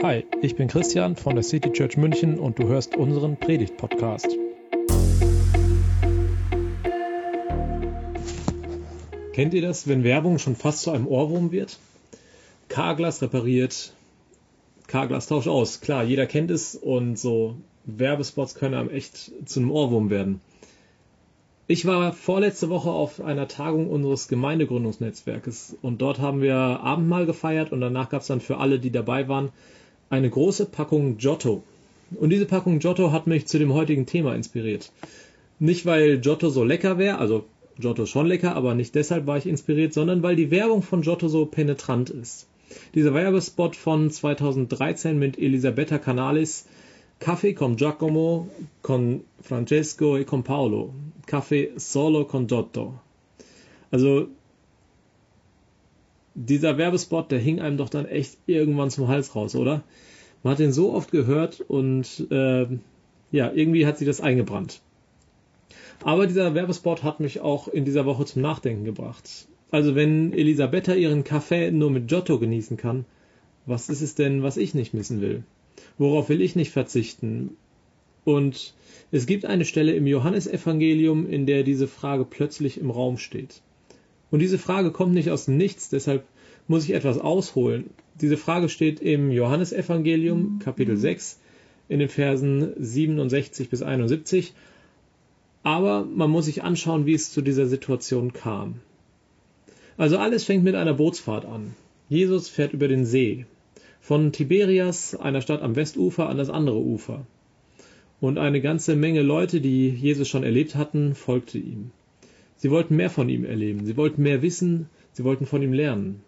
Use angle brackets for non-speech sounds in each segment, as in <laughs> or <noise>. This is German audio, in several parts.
Hi, ich bin Christian von der City Church München und du hörst unseren Predigt-Podcast. Kennt ihr das, wenn Werbung schon fast zu einem Ohrwurm wird? Carglass repariert, Carglass tauscht aus. Klar, jeder kennt es und so Werbespots können einem echt zu einem Ohrwurm werden. Ich war vorletzte Woche auf einer Tagung unseres Gemeindegründungsnetzwerkes und dort haben wir Abendmahl gefeiert und danach gab es dann für alle, die dabei waren, eine große Packung Giotto. Und diese Packung Giotto hat mich zu dem heutigen Thema inspiriert. Nicht, weil Giotto so lecker wäre, also Giotto schon lecker, aber nicht deshalb war ich inspiriert, sondern weil die Werbung von Giotto so penetrant ist. Dieser Werbespot von 2013 mit Elisabetta Canalis Kaffee con Giacomo, con Francesco e con Paolo. Kaffee solo con Giotto. Also dieser Werbespot, der hing einem doch dann echt irgendwann zum Hals raus, oder? Man hat den so oft gehört und äh, ja, irgendwie hat sie das eingebrannt. Aber dieser Werbespot hat mich auch in dieser Woche zum Nachdenken gebracht. Also wenn Elisabetta ihren Kaffee nur mit Giotto genießen kann, was ist es denn, was ich nicht missen will? Worauf will ich nicht verzichten? Und es gibt eine Stelle im Johannesevangelium, in der diese Frage plötzlich im Raum steht. Und diese Frage kommt nicht aus dem Nichts, deshalb muss ich etwas ausholen. Diese Frage steht im Johannesevangelium, Kapitel 6, in den Versen 67 bis 71. Aber man muss sich anschauen, wie es zu dieser Situation kam. Also alles fängt mit einer Bootsfahrt an. Jesus fährt über den See. Von Tiberias, einer Stadt am Westufer, an das andere Ufer. Und eine ganze Menge Leute, die Jesus schon erlebt hatten, folgte ihm. Sie wollten mehr von ihm erleben, sie wollten mehr wissen, sie wollten von ihm lernen.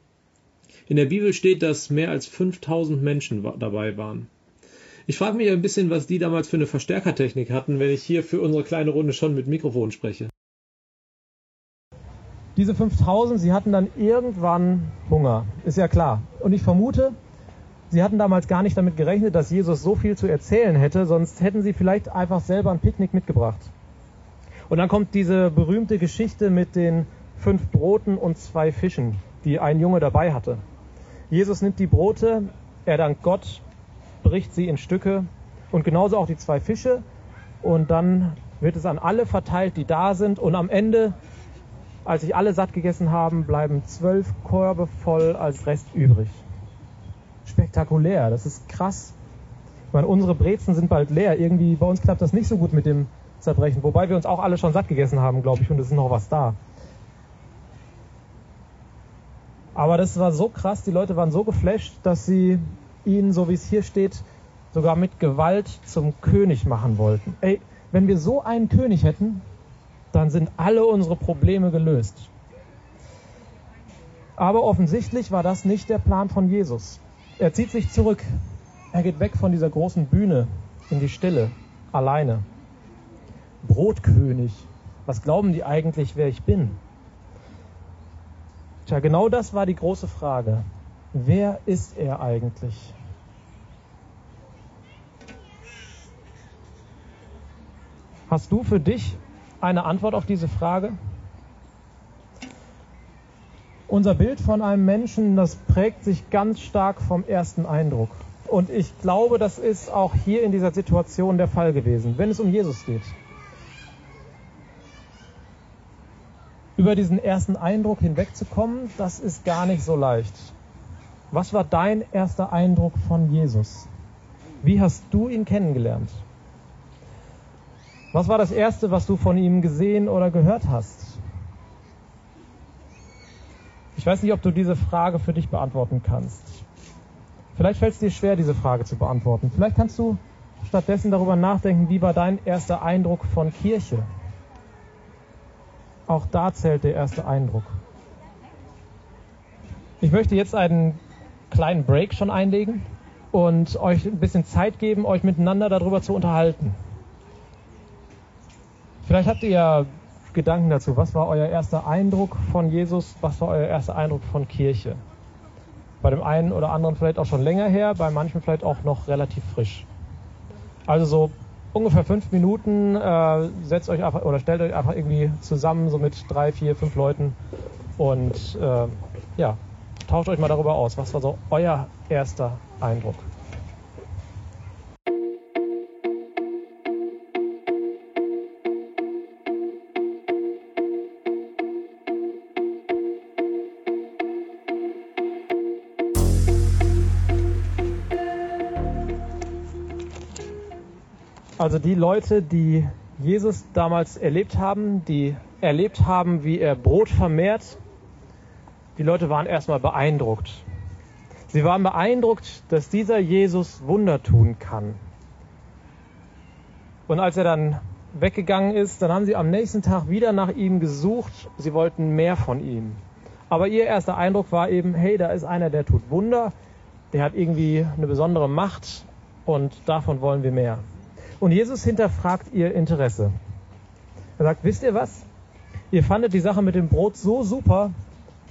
In der Bibel steht, dass mehr als 5000 Menschen dabei waren. Ich frage mich ein bisschen, was die damals für eine Verstärkertechnik hatten, wenn ich hier für unsere kleine Runde schon mit Mikrofon spreche. Diese 5000, sie hatten dann irgendwann Hunger, ist ja klar. Und ich vermute, Sie hatten damals gar nicht damit gerechnet, dass Jesus so viel zu erzählen hätte, sonst hätten sie vielleicht einfach selber ein Picknick mitgebracht. Und dann kommt diese berühmte Geschichte mit den fünf Broten und zwei Fischen, die ein Junge dabei hatte. Jesus nimmt die Brote, er dankt Gott, bricht sie in Stücke und genauso auch die zwei Fische und dann wird es an alle verteilt, die da sind und am Ende, als sich alle satt gegessen haben, bleiben zwölf Körbe voll als Rest übrig spektakulär. Das ist krass. Ich meine, unsere Brezen sind bald leer. Irgendwie bei uns klappt das nicht so gut mit dem Zerbrechen. Wobei wir uns auch alle schon satt gegessen haben, glaube ich, und es ist noch was da. Aber das war so krass, die Leute waren so geflasht, dass sie ihn, so wie es hier steht, sogar mit Gewalt zum König machen wollten. Ey, wenn wir so einen König hätten, dann sind alle unsere Probleme gelöst. Aber offensichtlich war das nicht der Plan von Jesus. Er zieht sich zurück. Er geht weg von dieser großen Bühne in die Stille, alleine. Brotkönig. Was glauben die eigentlich, wer ich bin? Tja, genau das war die große Frage. Wer ist er eigentlich? Hast du für dich eine Antwort auf diese Frage? Unser Bild von einem Menschen, das prägt sich ganz stark vom ersten Eindruck. Und ich glaube, das ist auch hier in dieser Situation der Fall gewesen, wenn es um Jesus geht. Über diesen ersten Eindruck hinwegzukommen, das ist gar nicht so leicht. Was war dein erster Eindruck von Jesus? Wie hast du ihn kennengelernt? Was war das Erste, was du von ihm gesehen oder gehört hast? Ich weiß nicht, ob du diese Frage für dich beantworten kannst. Vielleicht fällt es dir schwer, diese Frage zu beantworten. Vielleicht kannst du stattdessen darüber nachdenken, wie war dein erster Eindruck von Kirche? Auch da zählt der erste Eindruck. Ich möchte jetzt einen kleinen Break schon einlegen und euch ein bisschen Zeit geben, euch miteinander darüber zu unterhalten. Vielleicht habt ihr ja Gedanken dazu. Was war euer erster Eindruck von Jesus? Was war euer erster Eindruck von Kirche? Bei dem einen oder anderen vielleicht auch schon länger her, bei manchen vielleicht auch noch relativ frisch. Also so ungefähr fünf Minuten, äh, setzt euch einfach oder stellt euch einfach irgendwie zusammen, so mit drei, vier, fünf Leuten und äh, ja, tauscht euch mal darüber aus. Was war so euer erster Eindruck? Also die Leute, die Jesus damals erlebt haben, die erlebt haben, wie er Brot vermehrt, die Leute waren erstmal beeindruckt. Sie waren beeindruckt, dass dieser Jesus Wunder tun kann. Und als er dann weggegangen ist, dann haben sie am nächsten Tag wieder nach ihm gesucht. Sie wollten mehr von ihm. Aber ihr erster Eindruck war eben, hey, da ist einer, der tut Wunder, der hat irgendwie eine besondere Macht und davon wollen wir mehr. Und Jesus hinterfragt ihr Interesse. Er sagt, wisst ihr was? Ihr fandet die Sache mit dem Brot so super,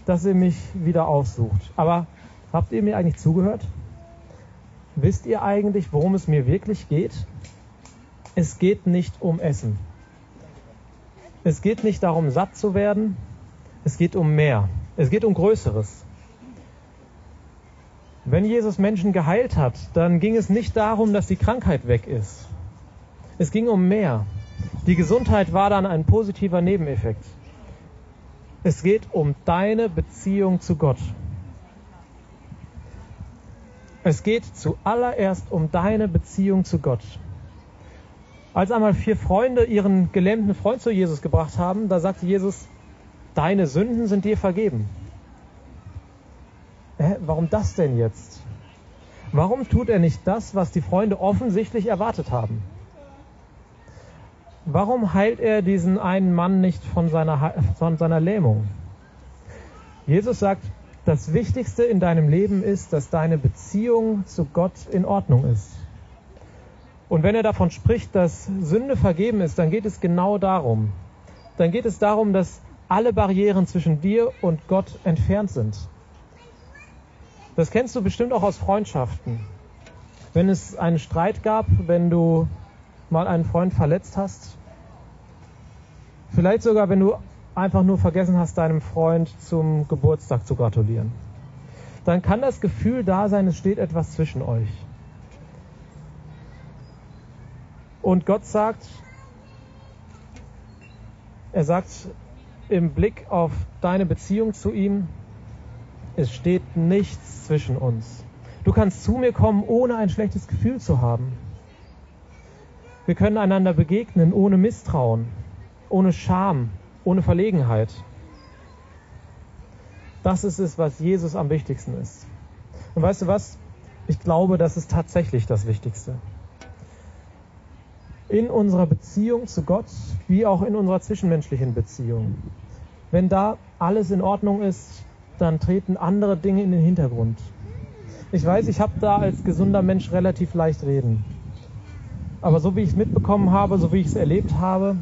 dass ihr mich wieder aufsucht. Aber habt ihr mir eigentlich zugehört? Wisst ihr eigentlich, worum es mir wirklich geht? Es geht nicht um Essen. Es geht nicht darum, satt zu werden. Es geht um mehr. Es geht um Größeres. Wenn Jesus Menschen geheilt hat, dann ging es nicht darum, dass die Krankheit weg ist. Es ging um mehr. Die Gesundheit war dann ein positiver Nebeneffekt. Es geht um deine Beziehung zu Gott. Es geht zuallererst um deine Beziehung zu Gott. Als einmal vier Freunde ihren gelähmten Freund zu Jesus gebracht haben, da sagte Jesus, deine Sünden sind dir vergeben. Hä, warum das denn jetzt? Warum tut er nicht das, was die Freunde offensichtlich erwartet haben? Warum heilt er diesen einen Mann nicht von seiner, von seiner Lähmung? Jesus sagt, das Wichtigste in deinem Leben ist, dass deine Beziehung zu Gott in Ordnung ist. Und wenn er davon spricht, dass Sünde vergeben ist, dann geht es genau darum. Dann geht es darum, dass alle Barrieren zwischen dir und Gott entfernt sind. Das kennst du bestimmt auch aus Freundschaften. Wenn es einen Streit gab, wenn du mal einen Freund verletzt hast, Vielleicht sogar, wenn du einfach nur vergessen hast, deinem Freund zum Geburtstag zu gratulieren. Dann kann das Gefühl da sein, es steht etwas zwischen euch. Und Gott sagt, er sagt im Blick auf deine Beziehung zu ihm, es steht nichts zwischen uns. Du kannst zu mir kommen, ohne ein schlechtes Gefühl zu haben. Wir können einander begegnen, ohne Misstrauen ohne Scham, ohne Verlegenheit. Das ist es, was Jesus am wichtigsten ist. Und weißt du was? Ich glaube, das ist tatsächlich das Wichtigste. In unserer Beziehung zu Gott, wie auch in unserer zwischenmenschlichen Beziehung. Wenn da alles in Ordnung ist, dann treten andere Dinge in den Hintergrund. Ich weiß, ich habe da als gesunder Mensch relativ leicht reden. Aber so wie ich es mitbekommen habe, so wie ich es erlebt habe,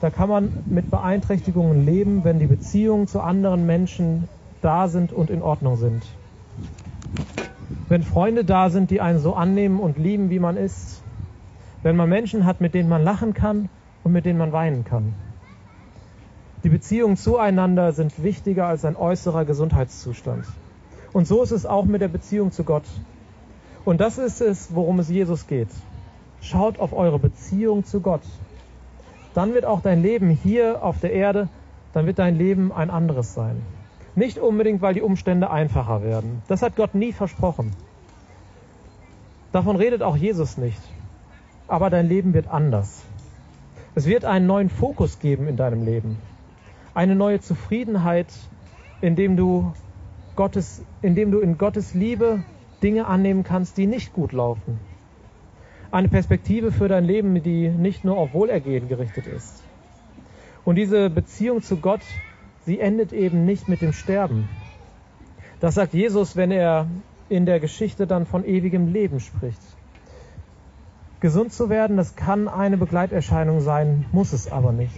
da kann man mit Beeinträchtigungen leben, wenn die Beziehungen zu anderen Menschen da sind und in Ordnung sind. Wenn Freunde da sind, die einen so annehmen und lieben, wie man ist. Wenn man Menschen hat, mit denen man lachen kann und mit denen man weinen kann. Die Beziehungen zueinander sind wichtiger als ein äußerer Gesundheitszustand. Und so ist es auch mit der Beziehung zu Gott. Und das ist es, worum es Jesus geht. Schaut auf eure Beziehung zu Gott dann wird auch dein Leben hier auf der Erde, dann wird dein Leben ein anderes sein. Nicht unbedingt, weil die Umstände einfacher werden. Das hat Gott nie versprochen. Davon redet auch Jesus nicht. Aber dein Leben wird anders. Es wird einen neuen Fokus geben in deinem Leben. Eine neue Zufriedenheit, indem du Gottes, indem du in Gottes Liebe Dinge annehmen kannst, die nicht gut laufen eine Perspektive für dein Leben, die nicht nur auf Wohlergehen gerichtet ist. Und diese Beziehung zu Gott, sie endet eben nicht mit dem Sterben. Das sagt Jesus, wenn er in der Geschichte dann von ewigem Leben spricht. Gesund zu werden, das kann eine Begleiterscheinung sein, muss es aber nicht.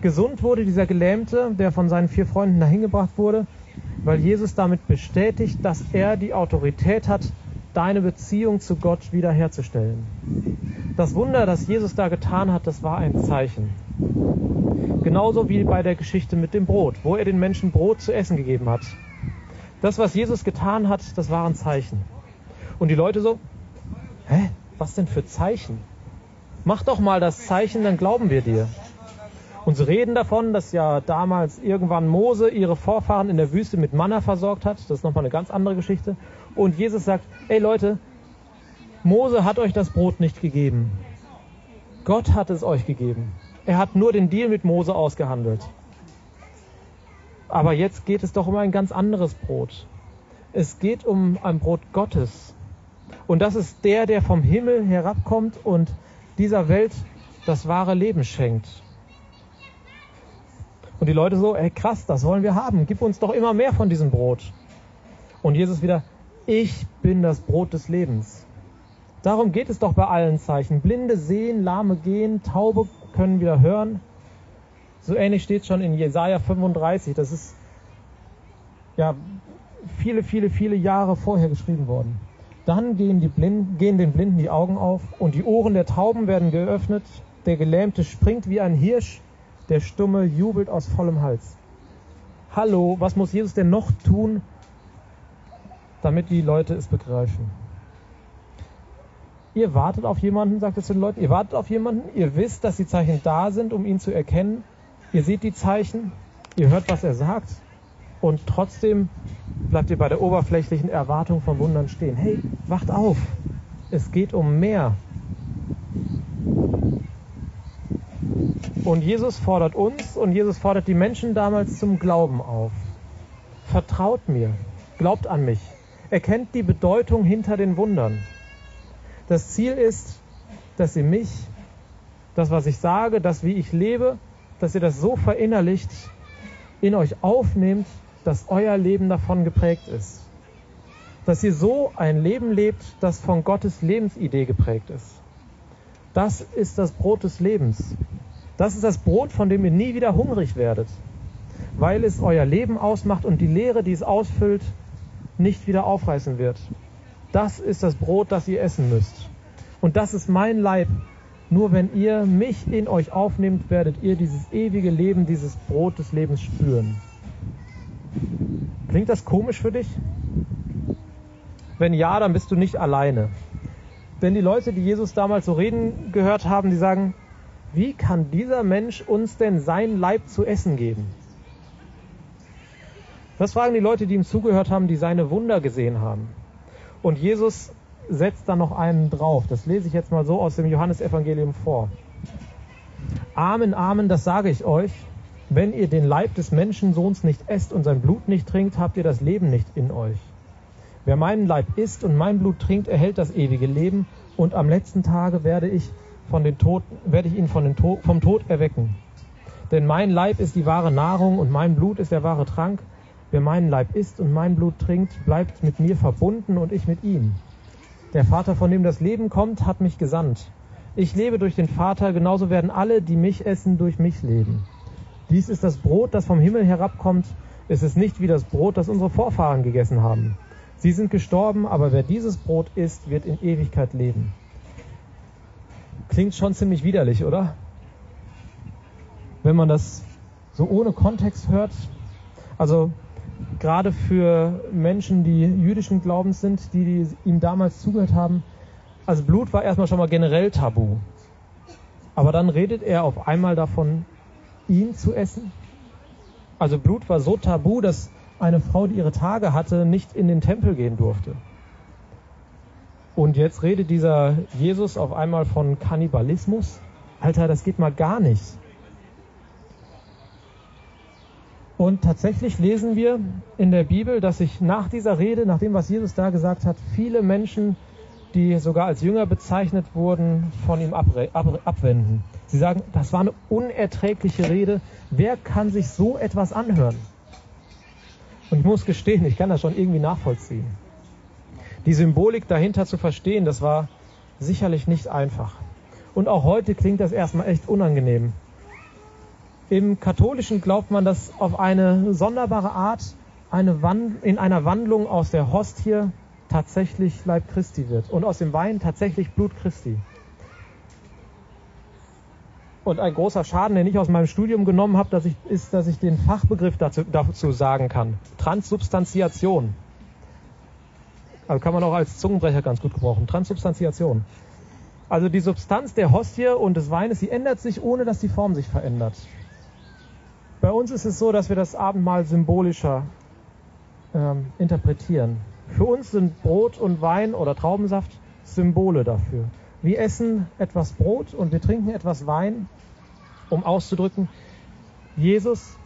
Gesund wurde dieser Gelähmte, der von seinen vier Freunden dahin gebracht wurde, weil Jesus damit bestätigt, dass er die Autorität hat, deine Beziehung zu Gott wiederherzustellen. Das Wunder, das Jesus da getan hat, das war ein Zeichen. Genauso wie bei der Geschichte mit dem Brot, wo er den Menschen Brot zu essen gegeben hat. Das, was Jesus getan hat, das waren Zeichen. Und die Leute so, hä, was denn für Zeichen? Mach doch mal das Zeichen, dann glauben wir dir. Und sie reden davon, dass ja damals irgendwann Mose ihre Vorfahren in der Wüste mit Manna versorgt hat. Das ist nochmal eine ganz andere Geschichte. Und Jesus sagt, ey Leute, Mose hat euch das Brot nicht gegeben. Gott hat es euch gegeben. Er hat nur den Deal mit Mose ausgehandelt. Aber jetzt geht es doch um ein ganz anderes Brot. Es geht um ein Brot Gottes. Und das ist der, der vom Himmel herabkommt und dieser Welt das wahre Leben schenkt. Und die Leute so, ey krass, das wollen wir haben. Gib uns doch immer mehr von diesem Brot. Und Jesus wieder, ich bin das Brot des Lebens. Darum geht es doch bei allen Zeichen. Blinde sehen, Lahme gehen, Taube können wieder hören. So ähnlich steht schon in Jesaja 35. Das ist ja viele, viele, viele Jahre vorher geschrieben worden. Dann gehen, die Blinden, gehen den Blinden die Augen auf und die Ohren der Tauben werden geöffnet. Der Gelähmte springt wie ein Hirsch, der Stumme jubelt aus vollem Hals. Hallo, was muss Jesus denn noch tun, damit die Leute es begreifen? Ihr wartet auf jemanden, sagt es den Leuten, ihr wartet auf jemanden, ihr wisst, dass die Zeichen da sind, um ihn zu erkennen. Ihr seht die Zeichen, ihr hört, was er sagt und trotzdem bleibt ihr bei der oberflächlichen Erwartung von Wundern stehen. Hey, wacht auf! Es geht um mehr. Und Jesus fordert uns und Jesus fordert die Menschen damals zum Glauben auf. Vertraut mir, glaubt an mich, erkennt die Bedeutung hinter den Wundern. Das Ziel ist, dass ihr mich, das, was ich sage, das, wie ich lebe, dass ihr das so verinnerlicht, in euch aufnehmt, dass euer Leben davon geprägt ist. Dass ihr so ein Leben lebt, das von Gottes Lebensidee geprägt ist. Das ist das Brot des Lebens. Das ist das Brot, von dem ihr nie wieder hungrig werdet, weil es euer Leben ausmacht und die Leere, die es ausfüllt, nicht wieder aufreißen wird. Das ist das Brot, das ihr essen müsst. Und das ist mein Leib. Nur wenn ihr mich in euch aufnehmt, werdet ihr dieses ewige Leben, dieses Brot des Lebens spüren. Klingt das komisch für dich? Wenn ja, dann bist du nicht alleine. Denn die Leute, die Jesus damals so reden gehört haben, die sagen, wie kann dieser Mensch uns denn sein Leib zu essen geben? Das fragen die Leute, die ihm zugehört haben, die seine Wunder gesehen haben. Und Jesus setzt da noch einen drauf. Das lese ich jetzt mal so aus dem Johannesevangelium vor. Amen, Amen, das sage ich euch. Wenn ihr den Leib des Menschensohns nicht esst und sein Blut nicht trinkt, habt ihr das Leben nicht in euch. Wer meinen Leib isst und mein Blut trinkt, erhält das ewige Leben, und am letzten Tage werde ich von den Toten, werde ich ihn von den to vom Tod erwecken. Denn mein Leib ist die wahre Nahrung und mein Blut ist der wahre Trank. Wer meinen Leib isst und mein Blut trinkt, bleibt mit mir verbunden und ich mit ihm. Der Vater, von dem das Leben kommt, hat mich gesandt. Ich lebe durch den Vater, genauso werden alle, die mich essen, durch mich leben. Dies ist das Brot, das vom Himmel herabkommt. Es ist nicht wie das Brot, das unsere Vorfahren gegessen haben. Sie sind gestorben, aber wer dieses Brot isst, wird in Ewigkeit leben. Klingt schon ziemlich widerlich, oder? Wenn man das so ohne Kontext hört. Also gerade für Menschen, die jüdischen Glaubens sind, die, die ihm damals zugehört haben, also Blut war erstmal schon mal generell tabu. Aber dann redet er auf einmal davon, ihn zu essen. Also Blut war so tabu, dass eine Frau, die ihre Tage hatte, nicht in den Tempel gehen durfte. Und jetzt redet dieser Jesus auf einmal von Kannibalismus. Alter, das geht mal gar nicht. Und tatsächlich lesen wir in der Bibel, dass sich nach dieser Rede, nach dem, was Jesus da gesagt hat, viele Menschen, die sogar als Jünger bezeichnet wurden, von ihm abwenden. Sie sagen, das war eine unerträgliche Rede. Wer kann sich so etwas anhören? Und ich muss gestehen, ich kann das schon irgendwie nachvollziehen die Symbolik dahinter zu verstehen, das war sicherlich nicht einfach. Und auch heute klingt das erstmal echt unangenehm. Im Katholischen glaubt man, dass auf eine sonderbare Art eine Wand, in einer Wandlung aus der Hostie tatsächlich Leib Christi wird und aus dem Wein tatsächlich Blut Christi. Und ein großer Schaden, den ich aus meinem Studium genommen habe, dass ich, ist, dass ich den Fachbegriff dazu, dazu sagen kann. Transsubstantiation. Also kann man auch als Zungenbrecher ganz gut gebrauchen. Transsubstantiation. Also die Substanz der Hostie und des Weines, die ändert sich, ohne dass die Form sich verändert. Bei uns ist es so, dass wir das Abendmahl symbolischer ähm, interpretieren. Für uns sind Brot und Wein oder Traubensaft Symbole dafür. wir essen etwas Brot und wir trinken etwas Wein, um auszudrücken, Jesus,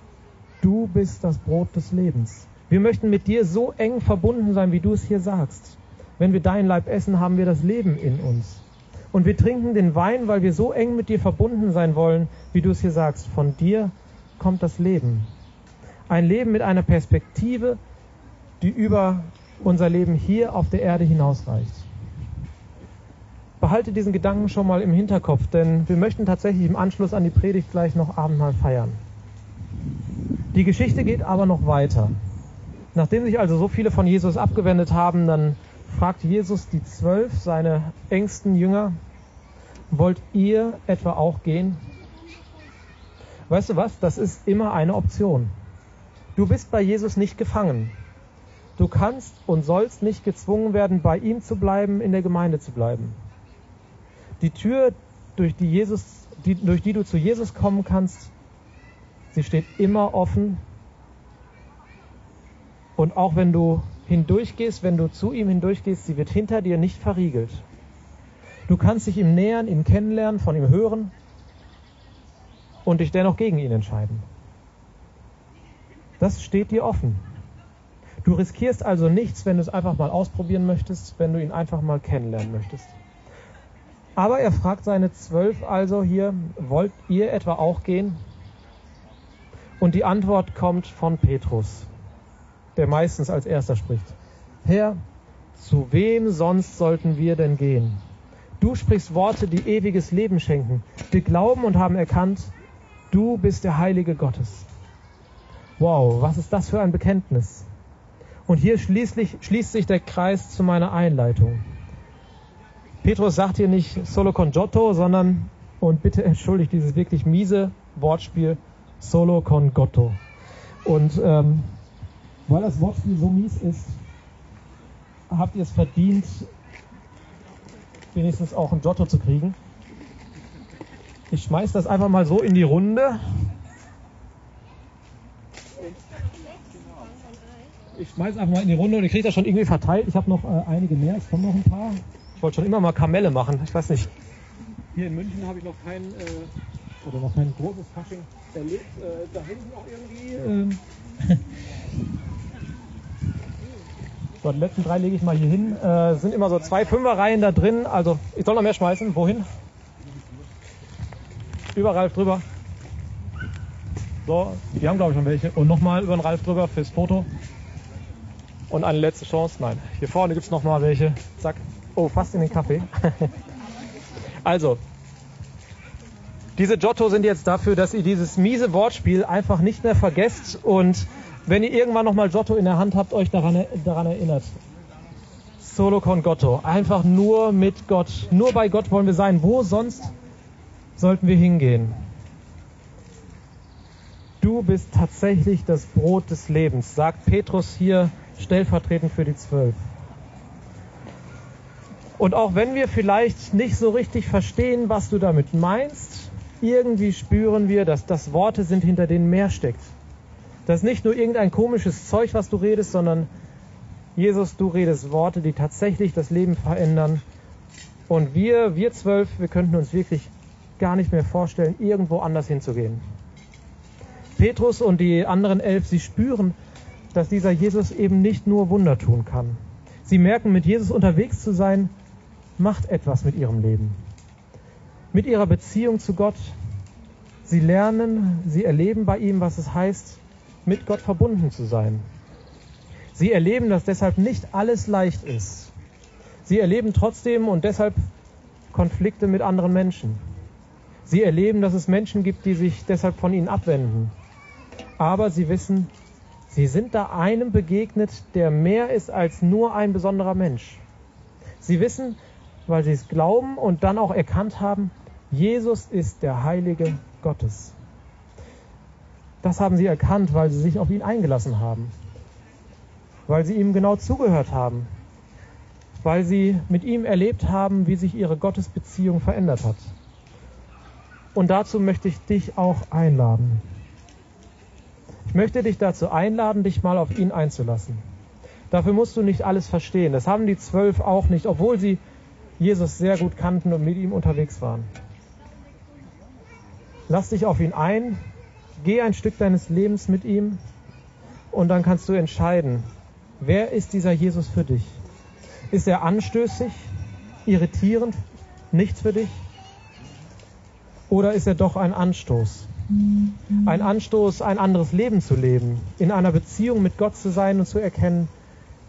du bist das Brot des Lebens. Wir möchten mit dir so eng verbunden sein, wie du es hier sagst. Wenn wir dein Leib essen, haben wir das Leben in uns. Und wir trinken den Wein, weil wir so eng mit dir verbunden sein wollen, wie du es hier sagst. Von dir kommt das Leben. Ein Leben mit einer Perspektive, die über unser Leben hier auf der Erde hinausreicht. Behalte diesen Gedanken schon mal im Hinterkopf, denn wir möchten tatsächlich im Anschluss an die Predigt gleich noch Abendmahl feiern. Die Geschichte geht aber noch weiter. Nachdem sich also so viele von Jesus abgewendet haben, dann fragt Jesus die zwölf, seine engsten Jünger, wollt ihr etwa auch gehen? Weißt du was? Das ist immer eine Option. Du bist bei Jesus nicht gefangen. Du kannst und sollst nicht gezwungen werden, bei ihm zu bleiben, in der Gemeinde zu bleiben. Die Tür, durch die, Jesus, die, durch die du zu Jesus kommen kannst, sie steht immer offen. Und auch wenn du hindurchgehst, wenn du zu ihm hindurchgehst, sie wird hinter dir nicht verriegelt. Du kannst dich ihm nähern, ihn kennenlernen, von ihm hören und dich dennoch gegen ihn entscheiden. Das steht dir offen. Du riskierst also nichts, wenn du es einfach mal ausprobieren möchtest, wenn du ihn einfach mal kennenlernen möchtest. Aber er fragt seine zwölf also hier, wollt ihr etwa auch gehen? Und die Antwort kommt von Petrus der meistens als erster spricht. Herr, zu wem sonst sollten wir denn gehen? Du sprichst Worte, die ewiges Leben schenken. Wir glauben und haben erkannt, du bist der Heilige Gottes. Wow, was ist das für ein Bekenntnis? Und hier schließlich, schließt sich der Kreis zu meiner Einleitung. Petrus sagt hier nicht solo con Giotto, sondern, und bitte entschuldigt dieses wirklich miese Wortspiel, solo con Gotto. Und ähm, weil das Wortspiel so mies ist, habt ihr es verdient, wenigstens auch ein Giotto zu kriegen. Ich schmeiß das einfach mal so in die Runde. Ich schmeiß einfach mal in die Runde und ihr kriegt das schon irgendwie verteilt. Ich habe noch äh, einige mehr, es kommen noch ein paar. Ich wollte schon immer mal Kamelle machen, ich weiß nicht. Hier in München habe ich noch kein, äh, oder noch kein großes Fasching erlebt. Äh, da hinten auch irgendwie. Äh, So, die letzten drei lege ich mal hier hin. Äh, sind immer so zwei Fünferreihen da drin. Also ich soll noch mehr schmeißen. Wohin? Über Ralf drüber. So, die haben glaube ich schon welche. Und nochmal über den Ralf drüber fürs Foto. Und eine letzte Chance. Nein, hier vorne gibt es nochmal welche. Zack. Oh, fast in den Kaffee. <laughs> also, diese Giotto sind jetzt dafür, dass ihr dieses miese Wortspiel einfach nicht mehr vergesst und wenn ihr irgendwann nochmal Giotto in der Hand habt, euch daran, daran erinnert. Solo con Gotto. Einfach nur mit Gott. Nur bei Gott wollen wir sein. Wo sonst sollten wir hingehen? Du bist tatsächlich das Brot des Lebens, sagt Petrus hier stellvertretend für die Zwölf. Und auch wenn wir vielleicht nicht so richtig verstehen, was du damit meinst, irgendwie spüren wir, dass das Worte sind, hinter denen mehr steckt. Das ist nicht nur irgendein komisches Zeug, was du redest, sondern Jesus, du redest Worte, die tatsächlich das Leben verändern. Und wir, wir zwölf, wir könnten uns wirklich gar nicht mehr vorstellen, irgendwo anders hinzugehen. Petrus und die anderen elf, sie spüren, dass dieser Jesus eben nicht nur Wunder tun kann. Sie merken, mit Jesus unterwegs zu sein, macht etwas mit ihrem Leben. Mit ihrer Beziehung zu Gott. Sie lernen, sie erleben bei ihm, was es heißt, mit Gott verbunden zu sein. Sie erleben, dass deshalb nicht alles leicht ist. Sie erleben trotzdem und deshalb Konflikte mit anderen Menschen. Sie erleben, dass es Menschen gibt, die sich deshalb von ihnen abwenden. Aber sie wissen, sie sind da einem begegnet, der mehr ist als nur ein besonderer Mensch. Sie wissen, weil sie es glauben und dann auch erkannt haben, Jesus ist der Heilige Gottes. Das haben sie erkannt, weil sie sich auf ihn eingelassen haben, weil sie ihm genau zugehört haben, weil sie mit ihm erlebt haben, wie sich ihre Gottesbeziehung verändert hat. Und dazu möchte ich dich auch einladen. Ich möchte dich dazu einladen, dich mal auf ihn einzulassen. Dafür musst du nicht alles verstehen. Das haben die zwölf auch nicht, obwohl sie Jesus sehr gut kannten und mit ihm unterwegs waren. Lass dich auf ihn ein, geh ein Stück deines Lebens mit ihm und dann kannst du entscheiden, wer ist dieser Jesus für dich? Ist er anstößig, irritierend, nichts für dich? Oder ist er doch ein Anstoß? Ein Anstoß, ein anderes Leben zu leben, in einer Beziehung mit Gott zu sein und zu erkennen,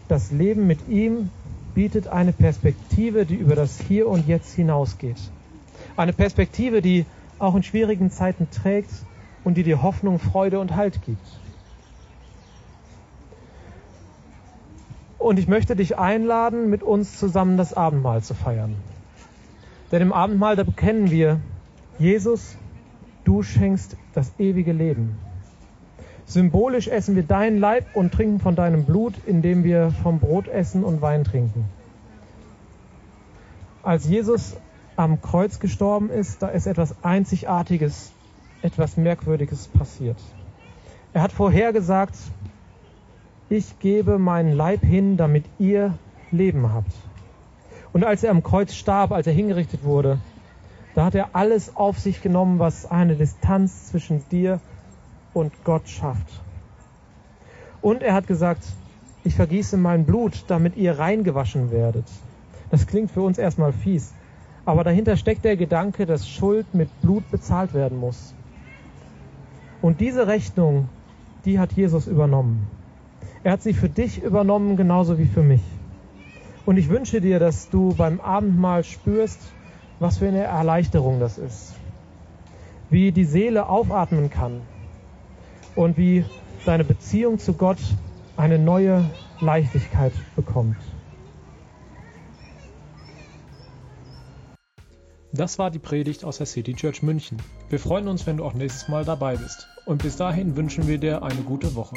das Leben mit ihm bietet eine Perspektive, die über das Hier und Jetzt hinausgeht. Eine Perspektive, die auch in schwierigen Zeiten trägt und die dir Hoffnung, Freude und Halt gibt. Und ich möchte dich einladen, mit uns zusammen das Abendmahl zu feiern. Denn im Abendmahl, da bekennen wir, Jesus, du schenkst das ewige Leben. Symbolisch essen wir dein Leib und trinken von deinem Blut, indem wir vom Brot essen und Wein trinken. Als Jesus am Kreuz gestorben ist, da ist etwas Einzigartiges, etwas Merkwürdiges passiert. Er hat vorhergesagt, ich gebe meinen Leib hin, damit ihr Leben habt. Und als er am Kreuz starb, als er hingerichtet wurde, da hat er alles auf sich genommen, was eine Distanz zwischen dir und Gott schafft. Und er hat gesagt, ich vergieße mein Blut, damit ihr reingewaschen werdet. Das klingt für uns erstmal fies, aber dahinter steckt der Gedanke, dass Schuld mit Blut bezahlt werden muss. Und diese Rechnung, die hat Jesus übernommen. Er hat sie für dich übernommen, genauso wie für mich. Und ich wünsche dir, dass du beim Abendmahl spürst, was für eine Erleichterung das ist. Wie die Seele aufatmen kann und wie deine Beziehung zu Gott eine neue Leichtigkeit bekommt. Das war die Predigt aus der City Church München. Wir freuen uns, wenn du auch nächstes Mal dabei bist. Und bis dahin wünschen wir dir eine gute Woche.